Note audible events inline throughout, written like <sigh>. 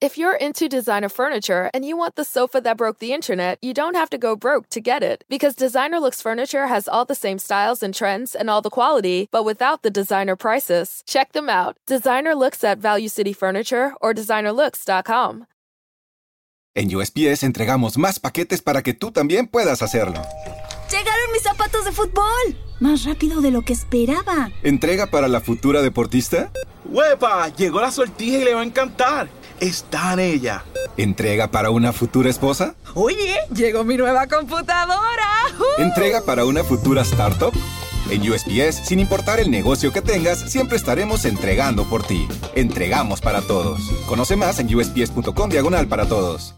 If you're into designer furniture and you want the sofa that broke the internet, you don't have to go broke to get it. Because Designer Looks Furniture has all the same styles and trends and all the quality, but without the designer prices. Check them out. Designer Looks at Value City Furniture or designerlooks.com. En USPS entregamos más paquetes para que tú también puedas hacerlo. ¡Llegaron mis zapatos de fútbol! Más rápido de lo que esperaba. ¿Entrega para la futura deportista? ¡Huepa! Llegó la sortija y le va a encantar. Está en ella. ¿Entrega para una futura esposa? Oye, llegó mi nueva computadora. ¡Uh! ¿Entrega para una futura startup? En USPS, sin importar el negocio que tengas, siempre estaremos entregando por ti. Entregamos para todos. Conoce más en usps.com diagonal para todos.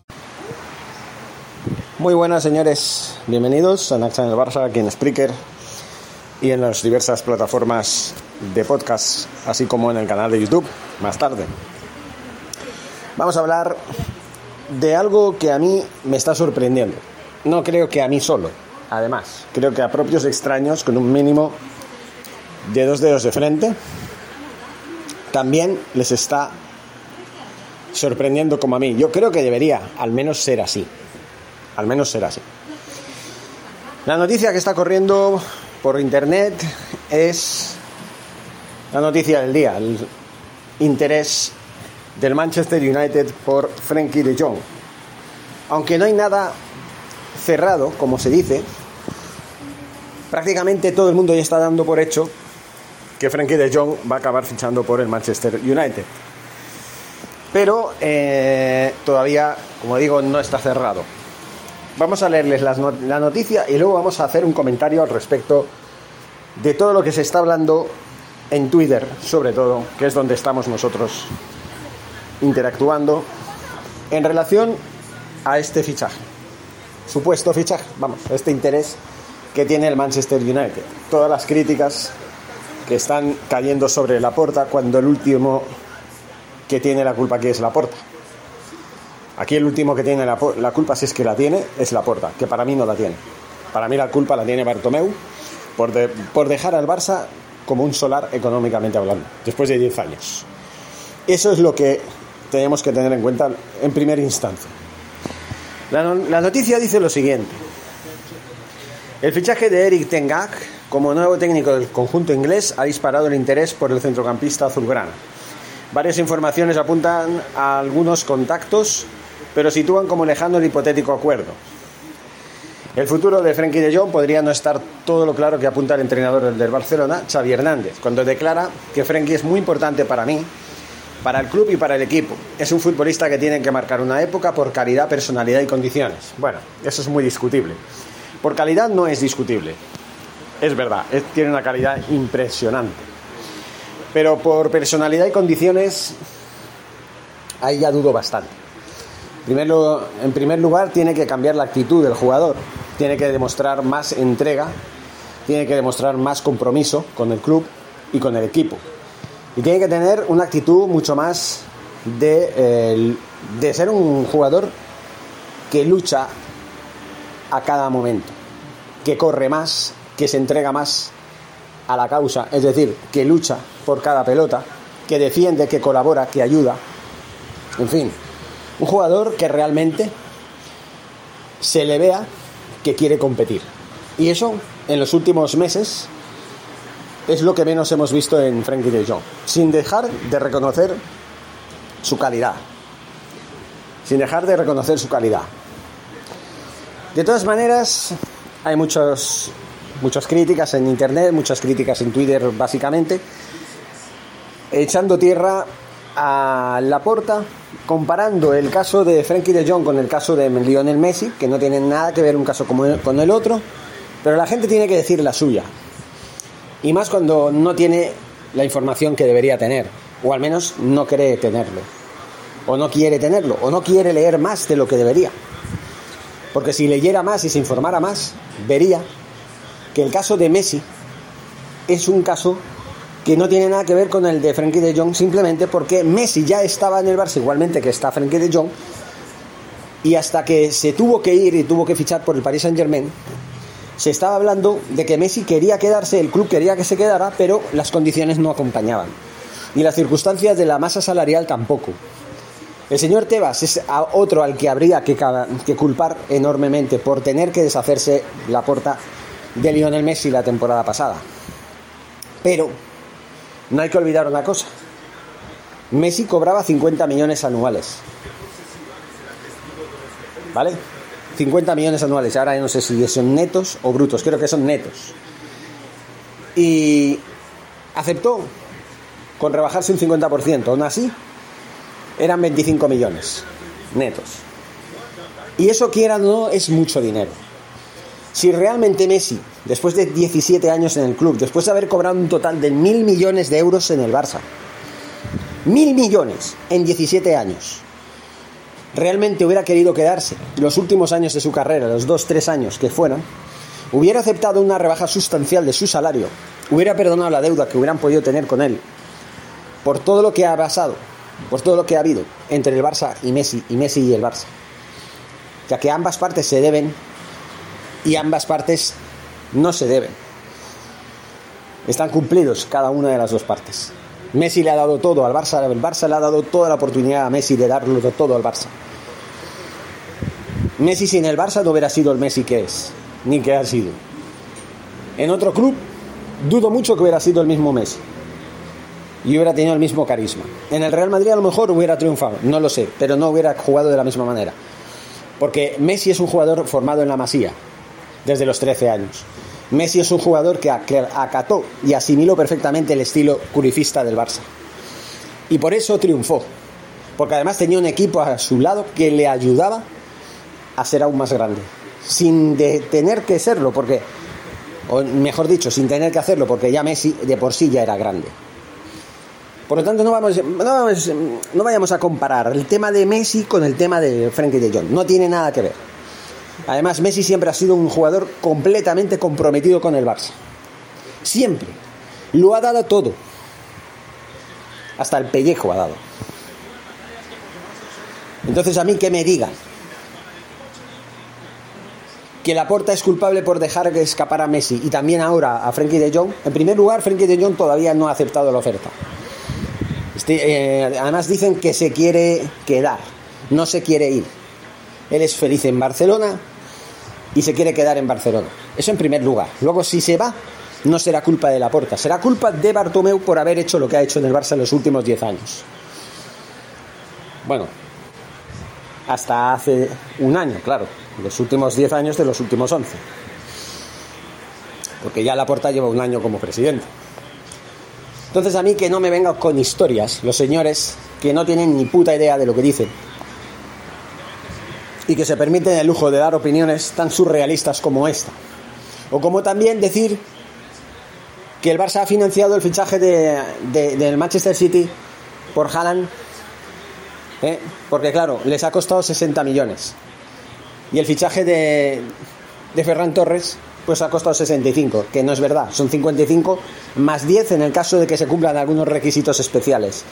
Muy buenas señores, bienvenidos a Naxa en el Barça, aquí en Spreaker y en las diversas plataformas de podcast, así como en el canal de YouTube, más tarde. Vamos a hablar de algo que a mí me está sorprendiendo. No creo que a mí solo, además, creo que a propios extraños con un mínimo de dos dedos de frente, también les está sorprendiendo como a mí. Yo creo que debería al menos ser así. Al menos ser así. La noticia que está corriendo por internet es la noticia del día, el interés del Manchester United por Frankie de Jong. Aunque no hay nada cerrado, como se dice, prácticamente todo el mundo ya está dando por hecho que Frankie de Jong va a acabar fichando por el Manchester United. Pero eh, todavía, como digo, no está cerrado. Vamos a leerles la noticia y luego vamos a hacer un comentario al respecto de todo lo que se está hablando en Twitter, sobre todo, que es donde estamos nosotros interactuando en relación a este fichaje. Supuesto fichaje, vamos, este interés que tiene el Manchester United. Todas las críticas que están cayendo sobre la porta cuando el último que tiene la culpa aquí es la porta. Aquí el último que tiene la, la, culpa, si es que la tiene, es la porta, que para mí no la tiene. Para mí la culpa la tiene Bartomeu por, de, por dejar al Barça como un solar económicamente hablando, después de 10 años. Eso es lo que tenemos que tener en cuenta en primera instancia. La, la noticia dice lo siguiente. El fichaje de Eric Ten Hag como nuevo técnico del conjunto inglés ha disparado el interés por el centrocampista azulgrana. Varias informaciones apuntan a algunos contactos, pero sitúan como lejano el hipotético acuerdo. El futuro de Frenkie de Jong podría no estar todo lo claro que apunta el entrenador del Barcelona, Xavi Hernández, cuando declara que Frenkie es muy importante para mí para el club y para el equipo. Es un futbolista que tiene que marcar una época por calidad, personalidad y condiciones. Bueno, eso es muy discutible. Por calidad no es discutible. Es verdad, tiene una calidad impresionante. Pero por personalidad y condiciones, ahí ya dudo bastante. Primero, en primer lugar, tiene que cambiar la actitud del jugador. Tiene que demostrar más entrega, tiene que demostrar más compromiso con el club y con el equipo. Y tiene que tener una actitud mucho más de, de ser un jugador que lucha a cada momento, que corre más, que se entrega más a la causa, es decir, que lucha por cada pelota, que defiende, que colabora, que ayuda. En fin, un jugador que realmente se le vea que quiere competir. Y eso en los últimos meses es lo que menos hemos visto en Frankie de Jong, sin dejar de reconocer su calidad. Sin dejar de reconocer su calidad. De todas maneras, hay muchos, muchas críticas en internet, muchas críticas en Twitter, básicamente, echando tierra a la porta, comparando el caso de Frankie de Jong con el caso de Lionel Messi, que no tienen nada que ver un caso con el otro, pero la gente tiene que decir la suya. Y más cuando no tiene la información que debería tener, o al menos no cree tenerlo, o no quiere tenerlo, o no quiere leer más de lo que debería. Porque si leyera más y se informara más, vería que el caso de Messi es un caso que no tiene nada que ver con el de Frankie de Jong, simplemente porque Messi ya estaba en el Barça igualmente que está Frankie de Jong, y hasta que se tuvo que ir y tuvo que fichar por el Paris Saint Germain, se estaba hablando de que Messi quería quedarse, el club quería que se quedara, pero las condiciones no acompañaban. Y las circunstancias de la masa salarial tampoco. El señor Tebas es otro al que habría que, culpar enormemente por tener que deshacerse la porta de Lionel Messi la temporada pasada. Pero no hay que olvidar una cosa. Messi cobraba 50 millones anuales. ¿Vale? 50 millones anuales. Ahora no sé si son netos o brutos. Creo que son netos. Y aceptó con rebajarse un 50%. Aún así, eran 25 millones netos. Y eso, quiera o no, es mucho dinero. Si realmente Messi, después de 17 años en el club, después de haber cobrado un total de mil millones de euros en el Barça, mil millones en 17 años, realmente hubiera querido quedarse los últimos años de su carrera, los dos, tres años que fueron, hubiera aceptado una rebaja sustancial de su salario, hubiera perdonado la deuda que hubieran podido tener con él, por todo lo que ha pasado, por todo lo que ha habido entre el Barça y Messi, y Messi y el Barça, ya que ambas partes se deben y ambas partes no se deben. Están cumplidos cada una de las dos partes. Messi le ha dado todo al Barça, el Barça le ha dado toda la oportunidad a Messi de darlo todo al Barça. Messi sin el Barça no hubiera sido el Messi que es, ni que ha sido. En otro club, dudo mucho que hubiera sido el mismo Messi. Y hubiera tenido el mismo carisma. En el Real Madrid a lo mejor hubiera triunfado, no lo sé, pero no hubiera jugado de la misma manera. Porque Messi es un jugador formado en la masía, desde los 13 años. Messi es un jugador que ac- que acató y asimiló perfectamente el estilo curifista del Barça. Y por eso triunfó. Porque además tenía un equipo a su lado que le ayudaba a ser aún más grande. Sin de tener que serlo, porque, o mejor dicho, sin tener que hacerlo, porque ya Messi de por sí ya era grande. Por lo tanto, no, vamos, no, no vayamos a comparar el tema de Messi con el tema de Frankie de Jong. No tiene nada que ver. Además, Messi siempre ha sido un jugador completamente comprometido con el Barça. Siempre. Lo ha dado todo. Hasta el pellejo ha dado. Entonces, a mí que me digan que Laporta es culpable por dejar que escapara a Messi y también ahora a Frenkie de Jong. En primer lugar, Frenkie de Jong todavía no ha aceptado la oferta. Este, eh, además dicen que se quiere quedar, no se quiere ir. Él es feliz en Barcelona y se quiere quedar en Barcelona. Eso en primer lugar. Luego, si se va, no será culpa de Laporta, será culpa de Bartomeu por haber hecho lo que ha hecho en el Barça en los últimos 10 años. Bueno, hasta hace un año, claro, los últimos 10 años de los últimos 11. Porque ya Laporta lleva un año como presidente. Entonces a mí que no me vengan con historias los señores que no tienen ni puta idea de lo que dicen y que se permiten el lujo de dar opiniones tan surrealistas como esta. O como también decir que el Barça ha financiado el fichaje de, de- del Manchester City por Haaland, ¿eh? porque claro, les ha costado 60 millones. Y el fichaje de, de Ferran Torres pues ha costado 65, que no es verdad, son 55 más 10 en el caso de que se cumplan algunos requisitos especiales.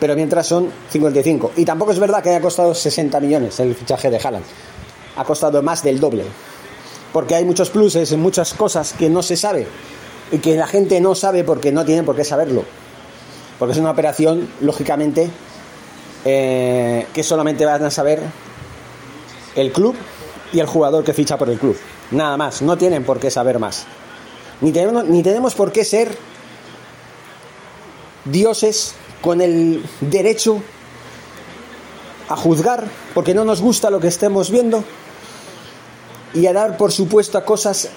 Pero mientras son 55. Y tampoco es verdad que haya costado 60 millones el fichaje de Haaland. Ha costado más del doble. Porque hay muchos pluses, muchas cosas que no se sabe. Y que la gente no sabe porque no tiene por qué saberlo. Porque es una operación, lógicamente, eh, que solamente van a saber el club y el jugador que ficha por el club. Nada más, no tienen por qué saber más. Ni tenemos, ni tenemos por qué ser dioses con el derecho a juzgar porque no nos gusta lo que estemos viendo y a dar por supuesto cosas,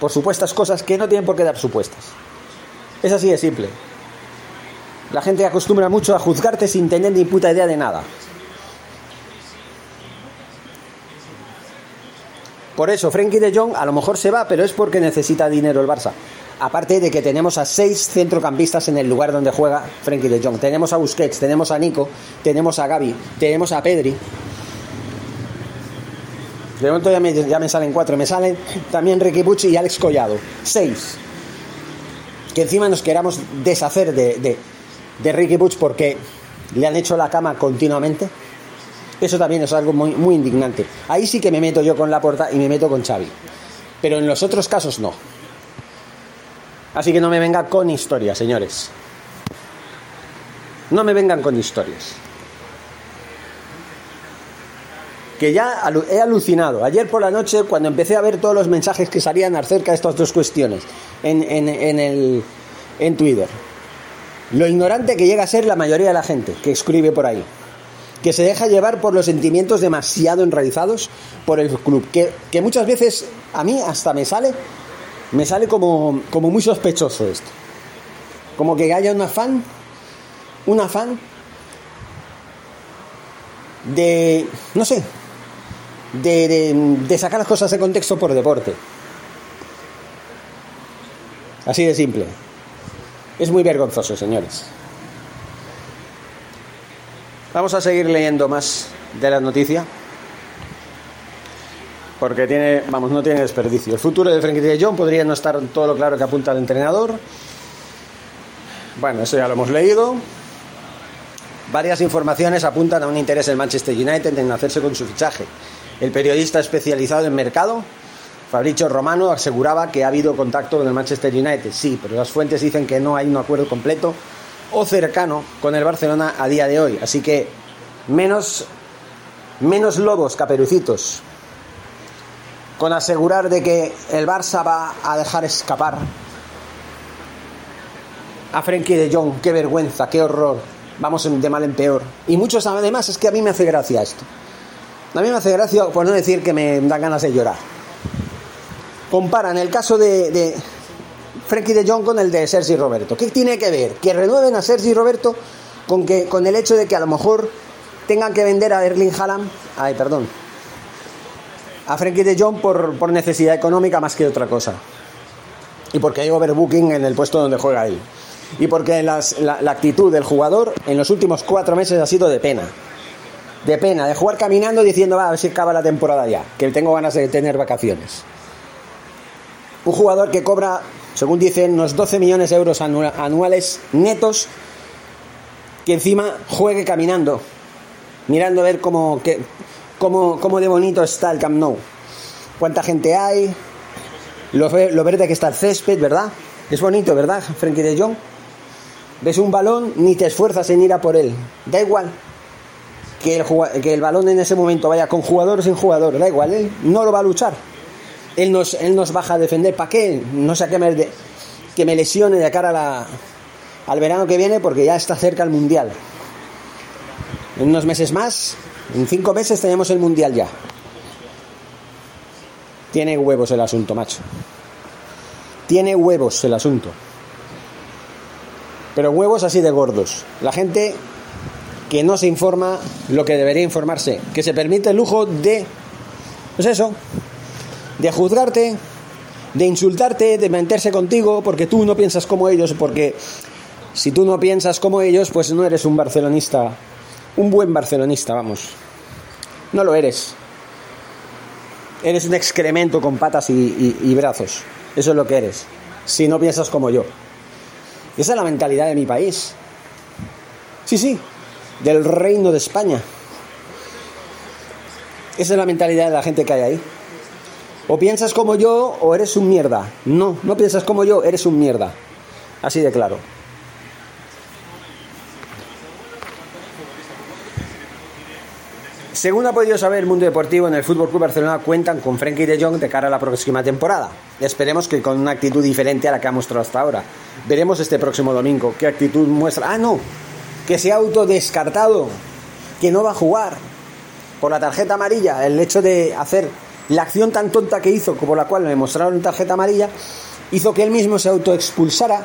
por supuestas cosas que no tienen por qué dar supuestas. Es así de simple. La gente acostumbra mucho a juzgarte sin tener ni puta idea de nada. Por eso, Frenkie de Jong a lo mejor se va, pero es porque necesita dinero el Barça. Aparte de que tenemos a seis centrocampistas en el lugar donde juega Frenkie de Jong. Tenemos a Busquets, tenemos a Nico, tenemos a Gaby, tenemos a Pedri. De momento ya me, ya me salen cuatro. Me salen también Ricky Pucci y Alex Collado. Seis. Que encima nos queramos deshacer de, de, Ricky Puig porque le han hecho la cama continuamente. Eso también es algo muy, muy indignante. Ahí sí que me meto yo con la puerta y me meto con Xavi. Pero en los otros casos no. Así que no me vengan con historias, señores. No me vengan con historias. que ya he alucinado. Ayer por la noche, cuando empecé a ver todos los mensajes que salían acerca de estas dos cuestiones en, en, en el, en Twitter. Lo ignorante que llega a ser la mayoría de la gente que escribe por ahí. Que se deja llevar por los sentimientos demasiado enraizados por el club. Que, que muchas veces a mí hasta me sale, me sale como, como muy sospechoso esto. Como que haya un afán, un afán de, no sé, de, de- de sacar las cosas de contexto por deporte. Así de simple. Es muy vergonzoso, señores. Vamos a seguir leyendo más de la noticia. Porque tiene, vamos, no tiene desperdicio. El futuro de Frankie de Jong podría no estar todo lo claro que apunta el entrenador. Bueno, eso ya lo hemos leído. Varias informaciones apuntan a un interés del Manchester United en hacerse con su fichaje. El periodista especializado en mercado, Fabricio Romano, aseguraba que ha habido contacto con el Manchester United. Sí, pero las fuentes dicen que no hay un acuerdo completo o cercano con el Barcelona a día de hoy. Así que menos, menos lobos, caperucitos, con asegurar de que el Barça va a dejar escapar a Frenkie de Jong. Qué vergüenza, qué horror. Vamos de mal en peor. Y muchos además es que a mí me hace gracia esto. A mí me hace gracia, por no decir que me dan ganas de llorar. Comparan el caso de, de de Jong con el de Sergi Roberto. ¿Qué tiene que ver? Que renueven a Sergi Roberto con, que, con el hecho de que a lo mejor tengan que vender a Erling Haaland. Ay, perdón. A Frenkie de Jong por, necesidad económica más que otra cosa. Y porque hay overbooking en el puesto donde juega él. Y porque la, actitud del jugador en los últimos cuatro meses ha sido de pena. De pena, de jugar caminando diciendo, va, a ver si acaba la temporada ya, que tengo ganas de tener vacaciones. Un jugador que cobra, según dicen, unos 12 millones de euros anu- anuales netos, que encima juegue caminando, mirando a ver cómo, cómo, cómo de bonito está el Camp Nou. Cuánta gente hay, lo, lo verde que está el césped, ¿verdad? Es bonito, ¿verdad, Frenkie de Jong? Ves un balón, ni te esfuerzas en ir a por él. Da igual que el, que el balón en ese momento vaya con jugador o sin jugador, da igual, él no lo va a luchar. Él nos, él nos baja a defender. ¿Para qué? No sé que me, de- que me lesione de cara a la- al verano que viene porque ya está cerca el Mundial. En unos meses más, en cinco meses tenemos el Mundial ya. Tiene huevos el asunto, macho. Tiene huevos el asunto. Pero huevos así de gordos. La gente que no se informa lo que debería informarse, que se permite el lujo de, pues eso, de juzgarte, de insultarte, de meterse contigo porque tú no piensas como ellos, porque si tú no piensas como ellos, pues no eres un barcelonista, un buen barcelonista, vamos. No lo eres. Eres un excremento con patas y, brazos. Eso es lo que eres. Si no piensas como yo. Esa es la mentalidad de mi país. Sí, sí, del reino de España. Esa es la mentalidad de la gente que hay ahí. O piensas como yo o eres un mierda. No, no piensas como yo, eres un mierda. Así de claro. Según ha podido saber el mundo deportivo, en el Fútbol Club Barcelona cuentan con Frenkie de Jong de cara a la próxima temporada. Esperemos que con una actitud diferente a la que ha mostrado hasta ahora. Veremos este próximo domingo qué actitud muestra. Ah, no, que se ha autodescartado, que no va a jugar por la tarjeta amarilla. El hecho de hacer la acción tan tonta que hizo, como la cual le mostraron tarjeta amarilla, hizo que él mismo se autoexpulsara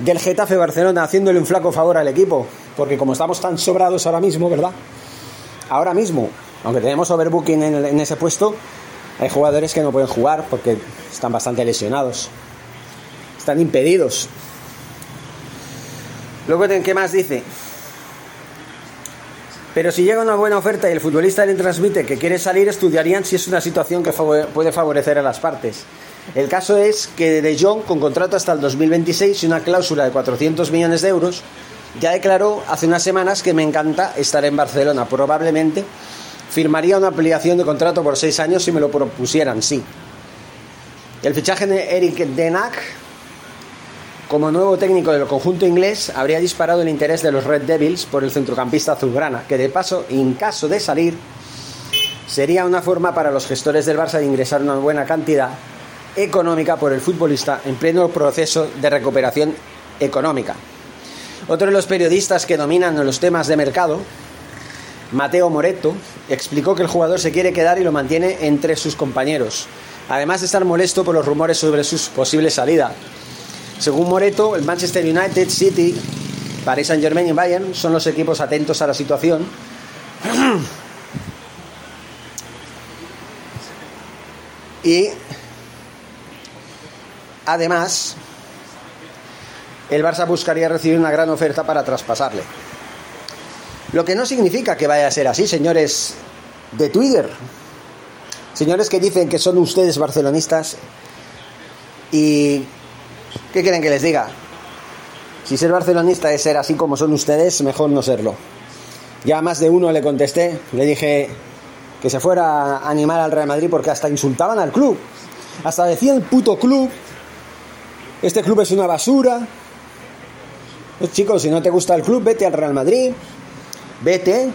del Getafe Barcelona, haciéndole un flaco favor al equipo. Porque como estamos tan sobrados ahora mismo, ¿verdad? Ahora mismo, aunque tenemos overbooking en, ese puesto, hay jugadores que no pueden jugar porque están bastante lesionados. Están impedidos. Luego, ¿qué más dice? Pero si llega una buena oferta y el futbolista le transmite que quiere salir, estudiarían si es una situación que puede favorecer a las partes. El caso es que De Jong, con contrato hasta el 2026 y una cláusula de 400 millones de euros, ya declaró hace unas semanas que me encanta estar en Barcelona. Probablemente firmaría una ampliación de contrato por seis años si me lo propusieran, sí. El fichaje de Eric Denac como nuevo técnico del conjunto inglés habría disparado el interés de los Red Devils por el centrocampista azulgrana, que de paso, en caso de salir, sería una forma para los gestores del Barça de ingresar una buena cantidad económica por el futbolista en pleno proceso de recuperación económica. Otro de los periodistas que dominan los temas de mercado, Mateo Moreto, explicó que el jugador se quiere quedar y lo mantiene entre sus compañeros, además de estar molesto por los rumores sobre su posible salida. Según Moreto, el Manchester United, City, Paris Saint Germain y Bayern son los equipos atentos a la situación. <clears throat> y además, el Barça buscaría recibir una gran oferta para traspasarle. Lo que no significa que vaya a ser así, señores de Twitter. Señores que dicen que son ustedes barcelonistas y... ¿Qué quieren que les diga? Si ser barcelonista es ser así como son ustedes, mejor no serlo. Ya más de uno le contesté, le dije que se fuera a animar al Real Madrid porque hasta insultaban al club. Hasta decían puto club. Este club es una basura. Pues, chicos, si no te gusta el club, vete al Real Madrid. Vete,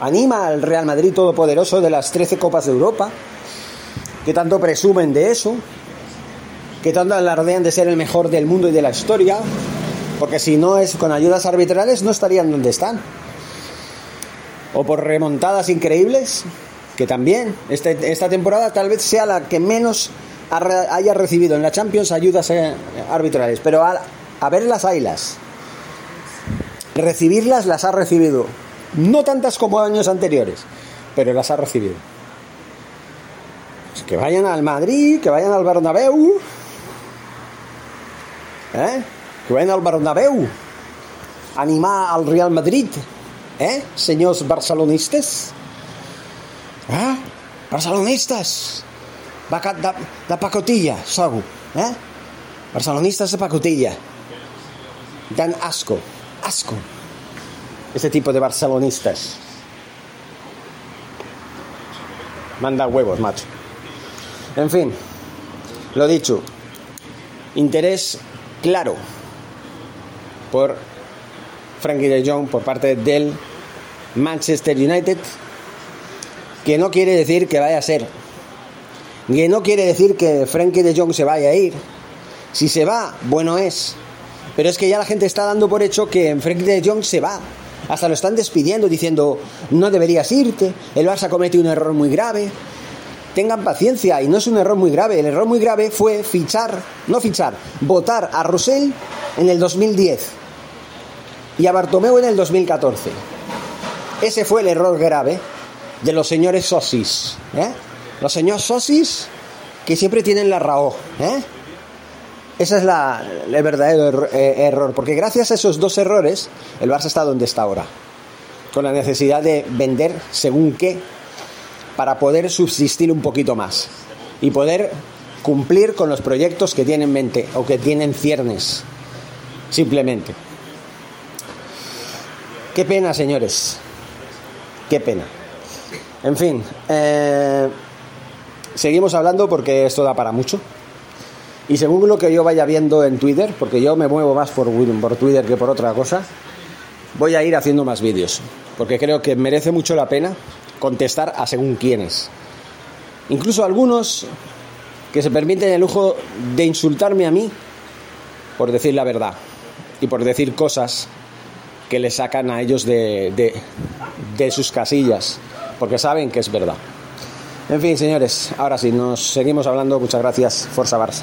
anima al Real Madrid todopoderoso de las 13 Copas de Europa. Que tanto presumen de eso. Que tanto alardean de ser el mejor del mundo y de la historia. Porque si no es con ayudas arbitrales, no estarían donde están. O por remontadas increíbles, que también este, esta temporada tal vez sea la que menos haya recibido en la Champions ayudas eh, arbitrales. Pero a, a ver las ailas. Recibirlas las ha recibido. No tantas como años anteriores, pero las ha recibido. Pues que vayan al Madrid, que vayan al Bernabéu. ¿Eh? Que vayan al Bernabéu. Animar al Real Madrid. ¿Eh? Señores barcelonistas. ¿Eh? Barcelonistas. De, de pacotilla, sou. Eh? Barcelonistas de pacotilla. Dan asco asco ese tipo de barcelonistas. Manda huevos, macho. En fin, lo dicho, interés claro por Frankie de Jong por parte del Manchester United, que no quiere decir que vaya a ser, que no quiere decir que Frankie de Jong se vaya a ir. Si se va, bueno es, pero es que ya la gente está dando por hecho que Frank de Jong se va. Hasta lo están despidiendo diciendo, no deberías irte, el Barça comete un error muy grave. Tengan paciencia, y no es un error muy grave. El error muy grave fue fichar, no fichar, votar a Rosell en el 2010 y a Bartomeu en el 2014. Ese fue el error grave de los señores Sosis. ¿eh? Los señores Sosis que siempre tienen la RAO. ¿eh? Ese es la, el verdadero eh, error, porque gracias a esos dos errores el Barça está donde está ahora, con la necesidad de vender según qué para poder subsistir un poquito más y poder cumplir con los proyectos que tienen en mente o que tienen ciernes, simplemente. Qué pena, señores, qué pena. En fin, eh, seguimos hablando porque esto da para mucho. Y según lo que yo vaya viendo en Twitter, porque yo me muevo más por, por Twitter que por otra cosa, voy a ir haciendo más vídeos. Porque creo que merece mucho la pena contestar a según quiénes. Incluso algunos que se permiten el lujo de insultarme a mí por decir la verdad y por decir cosas que le sacan a ellos de, de, de sus casillas, porque saben que es verdad. En fin, señores, ahora sí, nos seguimos hablando. Muchas gracias. Forza Barça.